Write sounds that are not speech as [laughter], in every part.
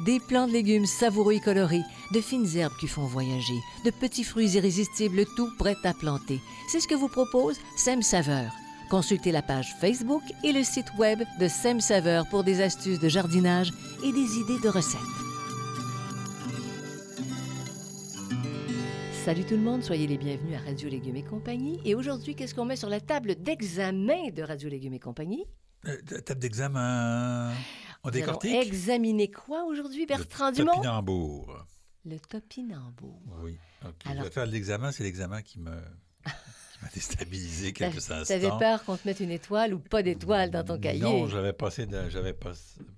Des plants de légumes savoureux et colorés, de fines herbes qui font voyager, de petits fruits irrésistibles, tout prêt à planter. C'est ce que vous propose Sem Saveur. Consultez la page Facebook et le site web de Sem Saveur pour des astuces de jardinage et des idées de recettes. Salut tout le monde, soyez les bienvenus à Radio Légumes et compagnie. Et aujourd'hui, qu'est-ce qu'on met sur la table d'examen de Radio Légumes et compagnie? Euh, table d'examen. On Nous décortique. allons examiner quoi aujourd'hui, Bertrand Le Dumont? topinambour. Le topinambour. Oui. Alors- Je vais faire l'examen. C'est l'examen qui me qui m'a [laughs] déstabilisé quelques T'a- instants. T'avais peur qu'on te mette une étoile ou pas d'étoile dans ton cahier? Non, j'avais passé de- j'avais pas-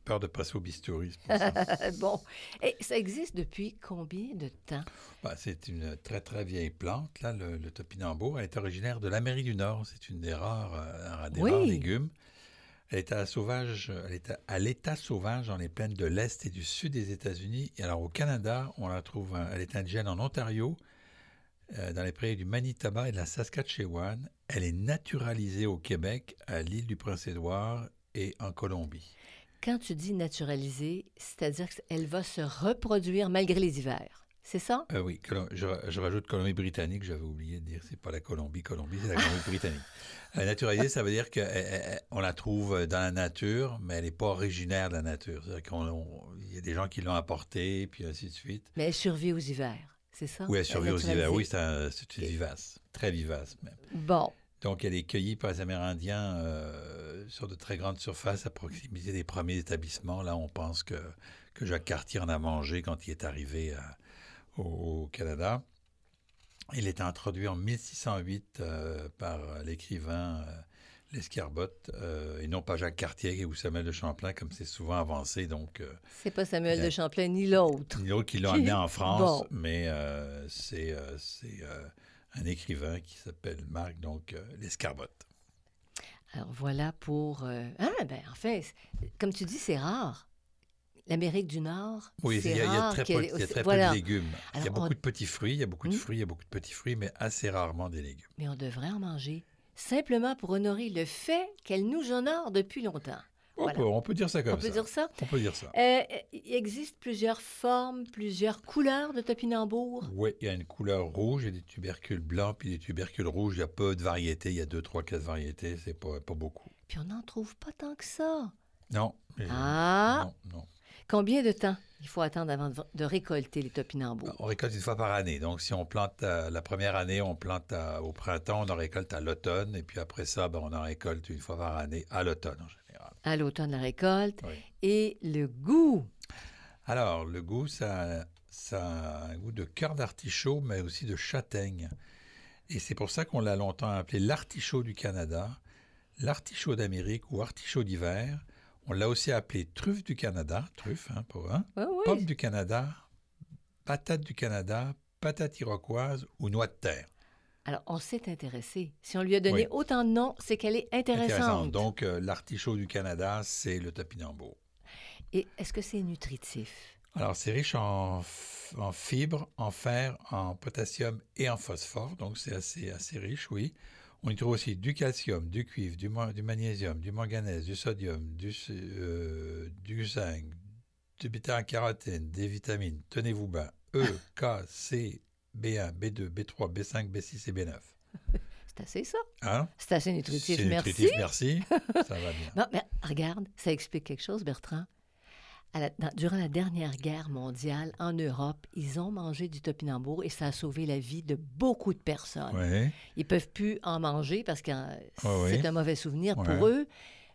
peur de passer au bistouri. [laughs] bon. Et ça existe depuis combien de temps? Bah, c'est une très très vieille plante, là, le, le topinambour. Elle est originaire de l'Amérique du Nord. C'est une des rares, euh, des Oui. rares légumes. Elle est à sauvage, l'état sauvage dans les plaines de l'est et du sud des États-Unis. Et alors au Canada, on la trouve, euh, elle est indigène en Ontario, euh, dans les prairies du Manitoba et de la Saskatchewan. Elle est naturalisée au Québec, à l'île du Prince-Édouard et en Colombie. Quand tu dis naturalisée, c'est-à-dire qu'elle va se reproduire malgré les hivers. C'est ça? Euh, oui, je, je rajoute Colombie-Britannique, j'avais oublié de dire, c'est pas la Colombie, Colombie, c'est la Colombie-Britannique. [laughs] Euh, naturalisée, ça veut dire qu'on la trouve dans la nature, mais elle n'est pas originaire de la nature. C'est-à-dire qu'il y a des gens qui l'ont apportée, puis ainsi de suite. Mais elle survit aux hivers. C'est ça? Oui, elle survit aux hivers. Oui, c'est un- c'est une vivace, très vivace même. Bon. Donc, elle est cueillie par les Amérindiens euh, sur de très grandes surfaces à proximité des premiers établissements. Là, on pense que, que Jacques Cartier en a mangé quand il est arrivé à- au, Canada. Il est introduit en 1608 euh, par l'écrivain euh, L'Escarbotte, euh, et non pas Jacques Cartier ou Samuel de Champlain, comme c'est souvent avancé. Donc, euh, C'est pas Samuel de Champlain ni l'autre. ni l'autre qui l'a amené en France, Bon. mais c'est c'est, un écrivain qui s'appelle Marc, donc L'Escarbotte. Alors voilà pour... Ah, ben enfin, c'est- comme tu dis, c'est rare. L'Amérique du Nord, Oui, il c'est y, a- il y a rare très, peu, qu'elle- il y a très voilà. peu de légumes. il y a beaucoup on- de petits fruits, il y a beaucoup de Hmm? fruits, il y a beaucoup de petits fruits, mais assez rarement des légumes. Mais on devrait en manger, simplement pour honorer le fait qu'elle nous honore depuis longtemps. On, Voilà. peut, on peut dire ça comme On peut dire ça? On peut dire ça. Euh, il existe plusieurs formes, plusieurs couleurs de topinambour. Oui, il y a une couleur rouge, il y a des tubercules blancs, puis des tubercules rouges. Il y a peu de variétés, il y a deux, trois, quatre variétés, c'est pas, pas beaucoup. Puis on n'en trouve pas tant que ça. Non. Ah! Non, non. Combien de temps il faut attendre avant de, récolter les topinambours? On récolte une fois par année. Donc, si on plante euh, la première année, on plante à- au printemps, on en récolte à l'automne, et puis après ça, ben, on en récolte une fois par année à l'automne en général. À l'automne, la récolte. Oui. Et le goût? Alors, le goût, ça, ça a un goût de cœur d'artichaut, mais aussi de châtaigne. Et c'est pour ça qu'on l'a longtemps appelé l'artichaut du Canada, l'artichaut d'Amérique ou artichaut d'hiver. On l'a aussi appelé truffe du Canada, truffe, hein, pour un, Oui, oui. pomme du Canada, patate du Canada, patate iroquoise ou noix de terre. Alors, on s'est intéressé. Si on lui a donné Oui. autant de noms, c'est qu'elle est intéressante. Intéressant. Donc, euh, l'artichaut du Canada, c'est le topinambour. Et est-ce que c'est nutritif? Alors, c'est riche en, fibres, en fer, en potassium et en phosphore, donc c'est assez, assez riche, oui. On y trouve aussi du calcium, du cuivre, du, ma- du magnésium, du manganèse, du sodium, du, euh, du zinc, du bêta-carotène, des vitamines, tenez-vous bien, E, K, C, B1, B2, B3, B5, B6 et B9. [laughs] C'est assez ça. Hein? C'est assez nutritif, C'est merci. nutritif, merci. [laughs] Ça va bien. Bon, mais regarde, ça explique quelque chose, Bertrand. Durant la dernière guerre mondiale, en Europe, ils ont mangé du topinambour et ça a sauvé la vie de beaucoup de personnes. Ouais. Ils peuvent plus en manger parce que Ah oui. c'est un mauvais souvenir pour eux,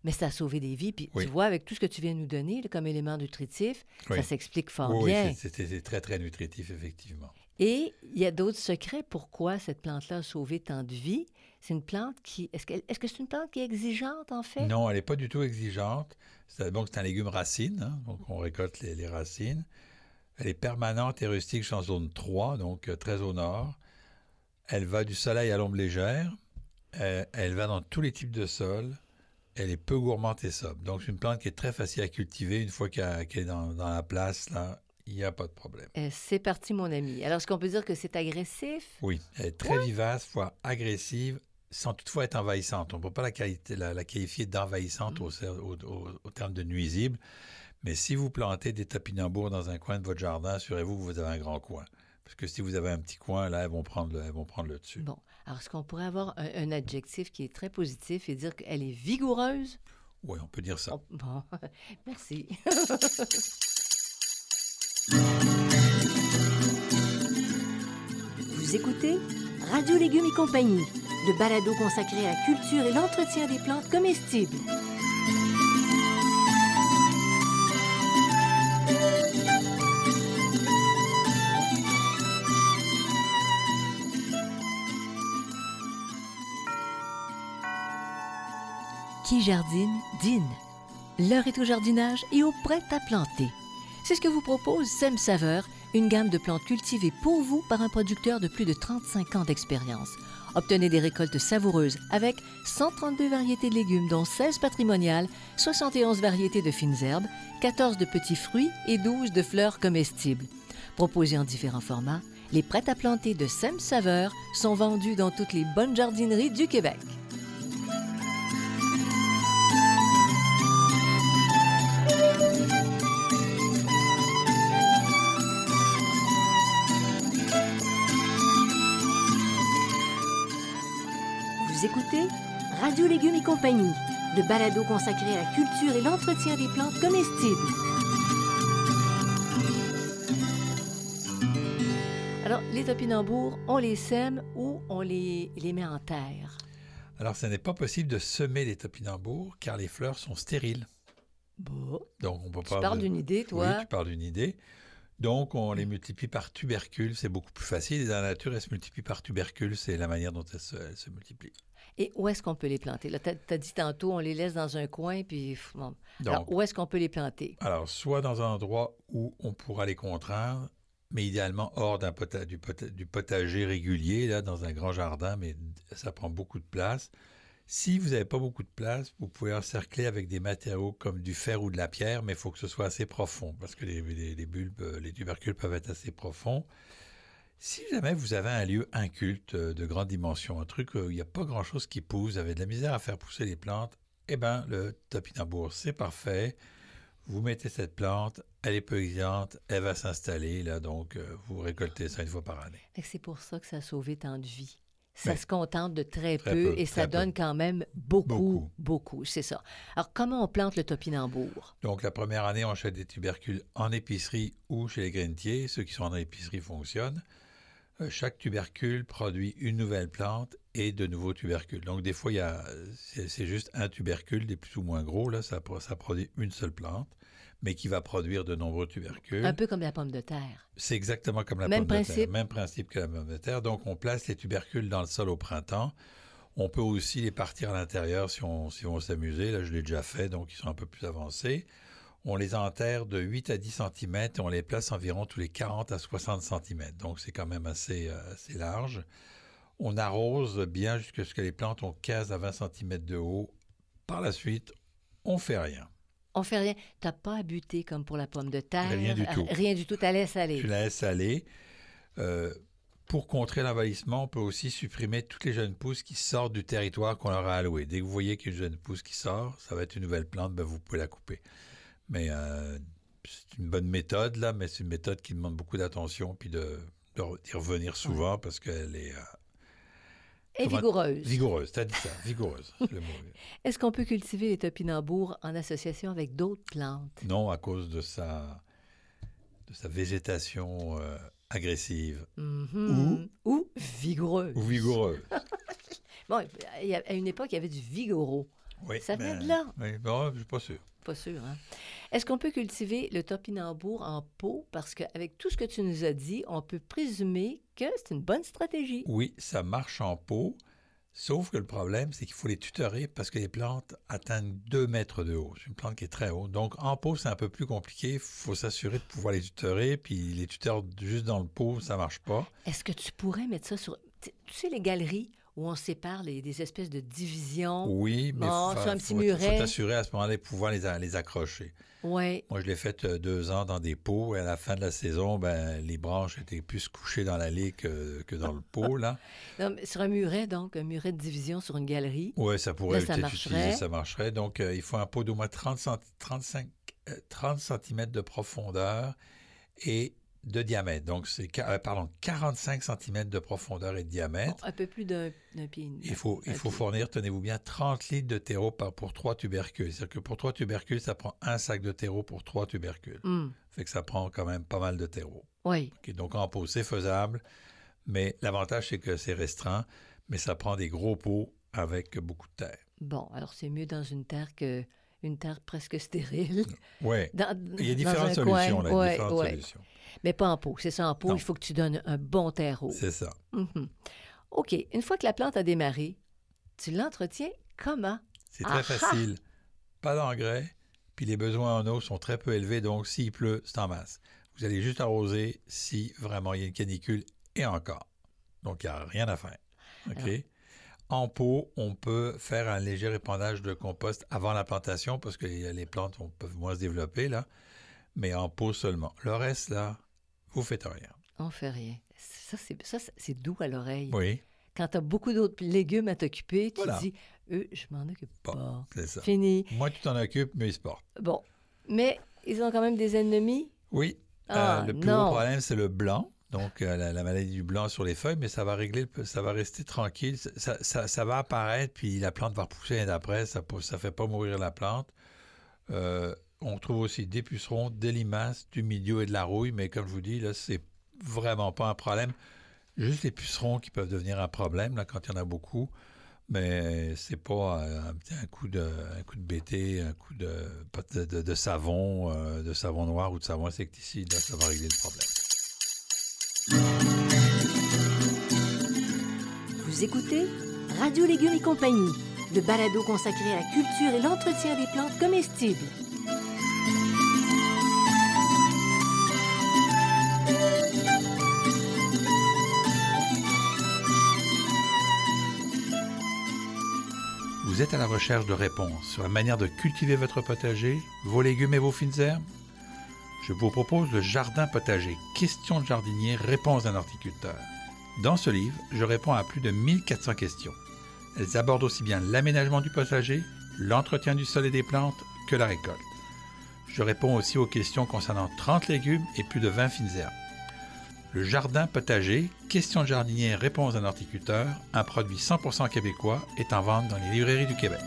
mais ça a sauvé des vies. Puis Oui. tu vois, avec tout ce que tu viens de nous donner là, comme élément nutritif, Oui. ça s'explique fort Oui, oui, bien. c'est très, très nutritif, effectivement. Et il y a d'autres secrets pourquoi cette plante-là a sauvé tant de vies? C'est une plante qui... Est-ce que c'est une plante qui est exigeante, en fait? Non, elle n'est pas du tout exigeante. C'est c'est un légume racine, hein, donc on récolte les, racines. Elle est permanente et rustique en zone 3, donc euh, très au nord. Elle va du soleil à l'ombre légère. Elle va dans tous les types de sols. Elle est peu gourmande et sobre. Donc c'est une plante qui est très facile à cultiver. Une fois qu'elle est dans, la place, il n'y a pas de problème. Euh, c'est parti, mon ami. Alors, est-ce qu'on peut dire que c'est agressif? Oui, elle est très vivace, voire agressive, sans toutefois être envahissante. On ne peut pas la, qualité- la- la qualifier d'envahissante au, ser- au- au- au terme de nuisible. Mais si vous plantez des topinambours dans un coin de votre jardin, assurez-vous que vous avez un grand coin. Parce que si vous avez un petit coin, là, elles vont prendre le, elles vont prendre le dessus. Bon. Alors, est-ce qu'on pourrait avoir un, un adjectif qui est très positif et dire qu'elle est vigoureuse? Oui, on peut dire ça. On- Bon, [laughs] merci. [laughs] Écoutez Radio Légumes et compagnie, le balado consacré à la culture et l'entretien des plantes comestibles. Qui jardine, dîne. L'heure est au jardinage et au prêt à planter. C'est ce que vous propose Sem Saveur, une gamme de plantes cultivées pour vous par un producteur de plus de 35 ans d'expérience. Obtenez des récoltes savoureuses avec 132 variétés de légumes, dont 16 patrimoniales, 71 variétés de fines herbes, 14 de petits fruits et 12 de fleurs comestibles. Proposés en différents formats, les prêts à planter de Sem Saveur sont vendus dans toutes les bonnes jardineries du Québec. Radio Légumes et compagnie, le balado consacré à la culture et l'entretien des plantes comestibles. Alors, les topinambours, on les sème ou on les, les met en terre? Alors, ce n'est pas possible de semer les topinambours car les fleurs sont stériles. Bon, Donc, on peut tu pas. parles d'une idée, toi? Oui, tu parles d'une idée. Donc, on les multiplie par tubercules. C'est beaucoup plus facile. Et dans la nature, elles se multiplient par tubercules. C'est la manière dont elles se, elles se multiplient. Et où est-ce qu'on peut les planter? Là, tu as, dit tantôt, on les laisse dans un coin, puis... bon. Donc, Alors, où est-ce qu'on peut les planter? Alors, soit dans un endroit où on pourra les contraindre, mais idéalement hors d'un pota- du, pota- du potager régulier, là, dans un grand jardin, mais ça prend beaucoup de place. Si vous n'avez pas beaucoup de place, vous pouvez encercler avec des matériaux comme du fer ou de la pierre, mais il faut que ce soit assez profond, parce que les, les- les bulbes, les tubercules peuvent être assez profonds. Si jamais vous avez un lieu inculte euh, de grande dimension, un truc où il n'y a pas grand-chose qui pousse, vous avez de la misère à faire pousser les plantes, eh bien, le topinambour, c'est parfait. Vous mettez cette plante, elle est peu exigeante, elle va s'installer, là, donc euh, vous récoltez ça une fois par année. C'est pour ça que ça a sauvé tant de vies. Ça se contente de très, Très peu, peu, et ça peu. donne quand même beaucoup, beaucoup, Beaucoup. c'est ça. Alors, comment on plante le topinambour? Donc la première année, on achète des tubercules en épicerie ou chez les grainetiers. Ceux qui sont en épicerie fonctionnent. Euh, chaque tubercule produit une nouvelle plante et de nouveaux tubercules. Donc des fois, il y a, c'est, juste un tubercule, des plus ou moins gros, là, ça, pro- ça produit une seule plante, mais qui va produire de nombreux tubercules. Un peu comme la pomme de terre. C'est exactement comme la Même pomme de terre. Même principe que la pomme de terre. Donc, on place les tubercules dans le sol au printemps. On peut aussi les partir à l'intérieur si on, si on veut s'amuser. Là, je l'ai déjà fait, donc ils sont un peu plus avancés. On les enterre de 8 à 10 cm et on les place environ tous les 40 à 60 cm. Donc, c'est quand même assez, euh, assez large. On arrose bien jusqu'à ce que les plantes ont 15 à 20 cm de haut. Par la suite, on fait rien. On fait rien. T'as pas à buter comme pour la pomme de terre. Rien du tout. Rien du tout. T'as laissé aller. Tu la laisses aller. Euh, pour contrer l'envahissement, on peut aussi supprimer toutes les jeunes pousses qui sortent du territoire qu'on leur a alloué. Dès que vous voyez qu'il y a une jeune pousse qui sort, ça va être une nouvelle plante, ben vous pouvez la couper. Mais euh, c'est une bonne méthode, là, mais c'est une méthode qui demande beaucoup d'attention puis de, de re- revenir souvent parce qu'elle est, euh, Et vigoureuse. Vigoureuse, t'as dit ça, vigoureuse. [laughs] Est-ce qu'on peut cultiver les topinambours en association avec d'autres plantes? Non, à cause de sa, de sa végétation euh, agressive Mhm. Ou vigoureuse. ou vigoureuse. [laughs] Bon, à une époque, il y avait du vigoro. Oui, Ça vient ben, de là. Oui, bon, je suis pas sûr. Pas sûr, hein? Est-ce qu'on peut cultiver le topinambour en pot? Parce qu'avec tout ce que tu nous as dit, on peut présumer que c'est une bonne stratégie. Oui, ça marche en pot, sauf que le problème, c'est qu'il faut les tutorer parce que les plantes atteignent 2 mètres de haut. C'est une plante qui est très haute. Donc, en pot, c'est un peu plus compliqué. Il faut s'assurer de pouvoir les tutorer, puis les tuteurs juste dans le pot, ça marche pas. Est-ce que tu pourrais mettre ça sur... Tu tu sais, les galeries où on sépare les, des espèces de divisions? Oui, mais Bon, fa- sur un petit faut, muret. faut t'assurer à ce moment-là de pouvoir les, les accrocher. Oui. Moi, je l'ai fait euh, deux ans dans des pots et à la fin de la saison, ben, les branches étaient plus couchées dans l'allée que, que dans le [laughs] pot, là. Non, mais sur un muret, donc, un muret de division sur une galerie. Oui, ça pourrait Là, ça être marcherait. utilisé, ça marcherait. Donc, euh, il faut un pot d'au moins 30, cent- 35, euh, 30 cm de profondeur et de diamètre. Donc, c'est euh, pardon, 45 cm de profondeur et de diamètre. Un peu plus d'un pied. Il faut, il faut pied. fournir, tenez-vous bien, 30 litres de terreau par, pour 3 tubercules. C'est-à-dire que pour 3 tubercules, ça prend un sac de terreau pour 3 tubercules. Hum, Fait que ça prend quand même pas mal de terreau. Oui. Donc en pot, c'est faisable, mais l'avantage, c'est que c'est restreint, mais ça prend des gros pots avec beaucoup de terre. Bon, alors c'est mieux dans une terre que une terre presque stérile. [laughs] Oui. Il y a différentes solutions, coin. là, Ouais, différentes ouais. solutions. Mais pas en pot. C'est ça, en pot, Non. il faut que tu donnes un bon terreau. C'est ça. Mhm. OK. Une fois que la plante a démarré, tu l'entretiens comment? C'est très Ah ah! facile. Pas d'engrais, puis les besoins en eau sont très peu élevés, donc s'il pleut, c'est en masse. Vous allez juste arroser si vraiment il y a une canicule et encore. Donc, il n'y a rien à faire. OK? Alors. En pot, on peut faire un léger répandage de compost avant la plantation parce que les plantes peuvent moins se développer, là, mais en pot seulement. Le reste, là, vous faites rien. On fait rien. Ça, c'est, ça, c'est doux à l'oreille. Oui, Quand tu as beaucoup d'autres légumes à t'occuper, tu Voilà. dis, eux, je m'en occupe Bon. pas. c'est ça. Fini. Moi, tu t'en occupes, mais ils se portent. Bon. Mais ils ont quand même des ennemis? Oui. Ah, Euh, le plus non. gros problème, c'est le blanc. Donc, euh, la, la maladie du blanc sur les feuilles, mais ça va régler, le- ça va rester tranquille. Ça, va apparaître, puis la plante va repousser d'après. Ça ne fait pas mourir la plante. Euh, on trouve aussi des pucerons, des limaces, du milieu et de la rouille, mais comme je vous dis, là, c'est vraiment pas un problème. Juste les pucerons qui peuvent devenir un problème là, quand il y en a beaucoup. Mais c'est pas euh, un, coup de un BT, un coup de, de, de- de savon, de savon noir ou de savon insecticide, là, ça va régler le problème. Vous écoutez Radio Légumes et compagnie, le balado consacré à la culture et l'entretien des plantes comestibles. Vous êtes à la recherche de réponses sur la manière de cultiver votre potager, vos légumes et vos fines herbes? Je vous propose le Jardin potager, questions de jardinier, réponses d'un horticulteur. Dans ce livre, je réponds à plus de 1400 questions. Elles abordent aussi bien l'aménagement du potager, l'entretien du sol et des plantes que la récolte. Je réponds aussi aux questions concernant 30 légumes et plus de 20 fines herbes. Le jardin potager, questions de jardinier, réponses d'un horticulteur, un produit 100% québécois, est en vente dans les librairies du Québec.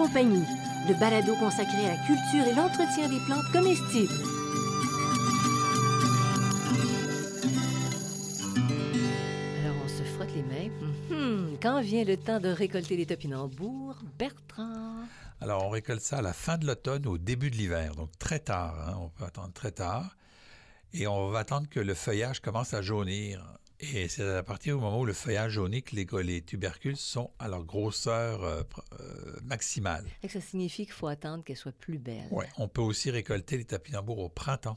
Compagnie, le balado consacré à la culture et l'entretien des plantes comestibles. Alors, on se frotte les mains. Mhm. Quand vient le temps de récolter les topinambours, Bertrand? Alors, on récolte ça à la fin de l'automne, au début de l'hiver, donc très tard. hein, on peut attendre très tard. Et on va attendre que le feuillage commence à jaunir. Et c'est à partir du moment où le feuillage jaunit que les, les tubercules sont à leur grosseur euh, euh, maximale. Que Ça signifie qu'il faut attendre qu'elle soit plus belle. Ouais. On peut aussi récolter les topinambours au printemps.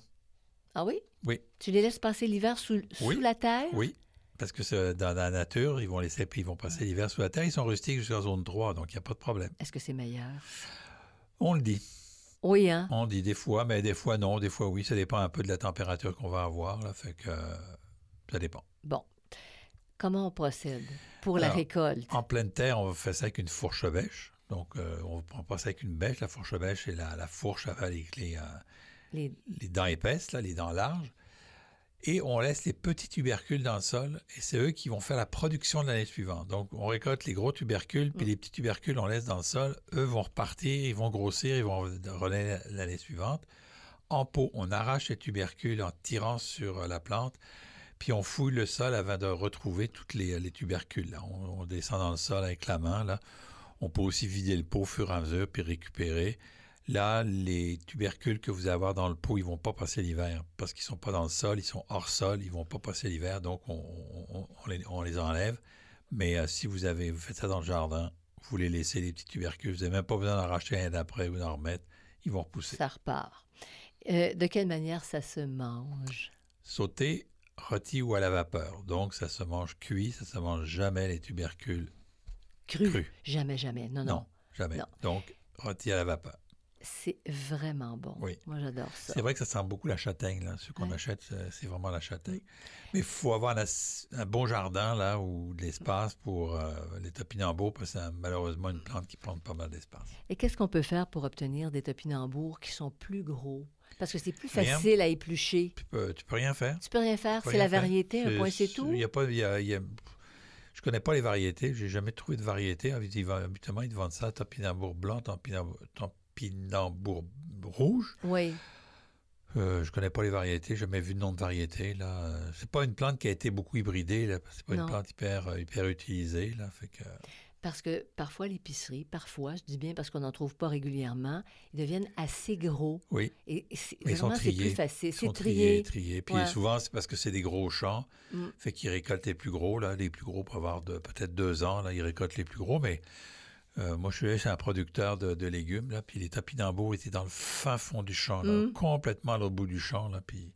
Ah oui? Oui. Tu les laisses passer l'hiver sous, Oui. sous la terre? Oui, parce que dans la nature, ils vont laisser, ils vont passer l'hiver sous la terre. Ils sont rustiques jusqu'à zone 3, donc il n'y a pas de problème. Est-ce que c'est meilleur? On le dit. Oui, hein? On dit des fois, mais des fois non, des fois oui. Ça dépend un peu de la température qu'on va avoir. Là, fait que euh, ça dépend. Bon. Comment on procède pour la récolte? En pleine terre, on fait ça avec une fourche bêche. Donc, euh, on prend pas ça avec une bêche. La fourche bêche et la, la fourche avec les, les, euh, Les- les dents épaisses, là, les dents larges. Et on laisse les petits tubercules dans le sol et c'est eux qui vont faire la production de l'année suivante. Donc, on récolte les gros tubercules, puis Mm. les petits tubercules, on laisse dans le sol. Eux vont repartir, ils vont grossir, ils vont relayer l'année suivante. En pot, on arrache les tubercules en tirant sur euh, la plante, puis on fouille le sol avant de retrouver tous les, les tubercules. là. On, on descend dans le sol avec la main. Là. On peut aussi vider le pot au fur et à mesure, puis récupérer. Là, les tubercules que vous allez avoir dans le pot, ils vont pas passer l'hiver parce qu'ils sont pas dans le sol, ils sont hors sol, ils vont pas passer l'hiver, donc on, on- on les, on les enlève. Mais euh, si vous avez, vous faites ça dans le jardin, vous les laissez les petits tubercules, vous n'avez même pas besoin d'en racheter un d'après ou d'en remettre, ils vont repousser. Ça repart. Euh, de quelle manière ça se mange? Sauté, rôti ou à la vapeur. Donc ça se mange cuit, ça se mange jamais les tubercules Cru? crus. Jamais, jamais. Non, non. Non, jamais. Non. Donc rôti à la vapeur. C'est vraiment bon. Oui. Moi, j'adore ça. C'est vrai que ça sent beaucoup la châtaigne, là. Ce qu'on Ouais. achète, c'est- vraiment la châtaigne. Mais il faut avoir un, un bon jardin, là, ou de l'espace pour euh, les topinambours, parce que c'est malheureusement une plante qui prend pas mal d'espace. Et qu'est-ce qu'on peut faire pour obtenir des topinambours qui sont plus gros? Parce que c'est plus Rien. facile à éplucher. Tu peux, tu peux rien faire. Tu peux rien faire, c'est la faire. variété, un point, c'est tout. Il y a pas, y a- y a- je connais pas les variétés. J'ai jamais trouvé de variété. Habituellement, ils te vendent ça, topinambour blanc, topinambour, topinambour rouge. Oui. Euh, je connais pas les variétés, j'ai jamais vu de nom de variété. Là, c'est pas une plante qui a été beaucoup hybridée. Là. C'est pas Non. une plante hyper, euh, hyper utilisée. Là, fait que... Parce que parfois, l'épicerie, parfois, je dis bien parce qu'on n'en trouve pas régulièrement, ils deviennent assez gros. Oui, Et Mais vraiment, c'est plus triés. facile. ils C'est sont trié. triés, triés. Puis Ouais. souvent, c'est parce que c'est des gros champs. Mm. Fait qu'ils récoltent les plus gros. Là. Les plus gros pour avoir de, peut-être deux ans. Là, ils récoltent les plus gros. Mais euh, moi, je suis allé chez un producteur de, de légumes. Là, puis les topinambours étaient dans le fin fond du champ. Là, Mm. Complètement à l'autre bout du champ. Là, puis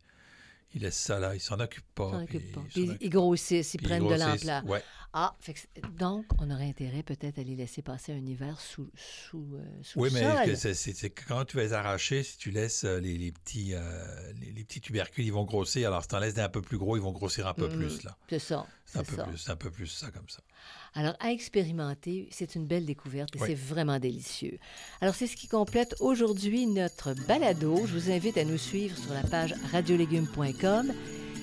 ils laissent ça là. Ils s'en occupent pas. Ils s'en occupent pas. ils ils grossissent, ils Puis ils prennent de grossissent. l'ampleur. Ouais. Ah, fait que c'est- donc, on aurait intérêt peut-être à les laisser passer un hiver sous, sous, euh, sous Oui, le mais sol. que c'est- c'est quand tu vas les arracher, si tu laisses euh, les, les petits, euh, les, les petits tubercules, ils vont grossir. Alors, si tu en laisses des un peu plus gros, ils vont grossir un peu Mhm. plus. là. C'est ça. C'est un, peu ça. plus, c'est un peu plus ça comme ça. Alors, à expérimenter, c'est une belle découverte et Oui. c'est vraiment délicieux. Alors, c'est ce qui complète aujourd'hui notre balado. Je vous invite à nous suivre sur la page radiolégumes.com.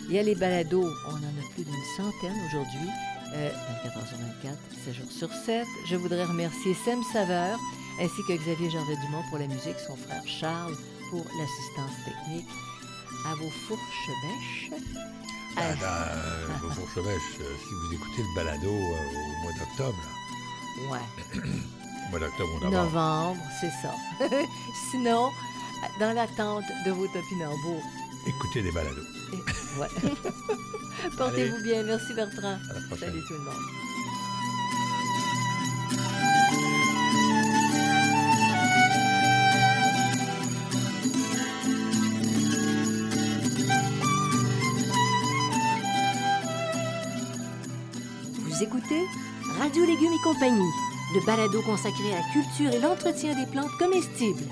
Il y a les balados, on en a plus d'une centaine aujourd'hui, euh, 24 heures sur 24, 7 jours sur 7. Je voudrais remercier Sam Saveur ainsi que Xavier Gervais-Dumont pour la musique, son frère Charles pour l'assistance technique. À vos fourches bêches. Ah, À- dans, euh, vos fourchevêches, euh, si vous écoutez le balado euh, au mois d'octobre, Ouais. au [coughs] mois d'octobre ou novembre, Novembre, c'est ça. [laughs] Sinon, dans l'attente de vos topinambours. écoutez des balados. Ouais. [laughs] Portez-vous bien. Merci Bertrand. À la prochaine. Salut tout le monde. Vous écoutez Radio Légumes et compagnie, le balado consacré à la culture et l'entretien des plantes comestibles.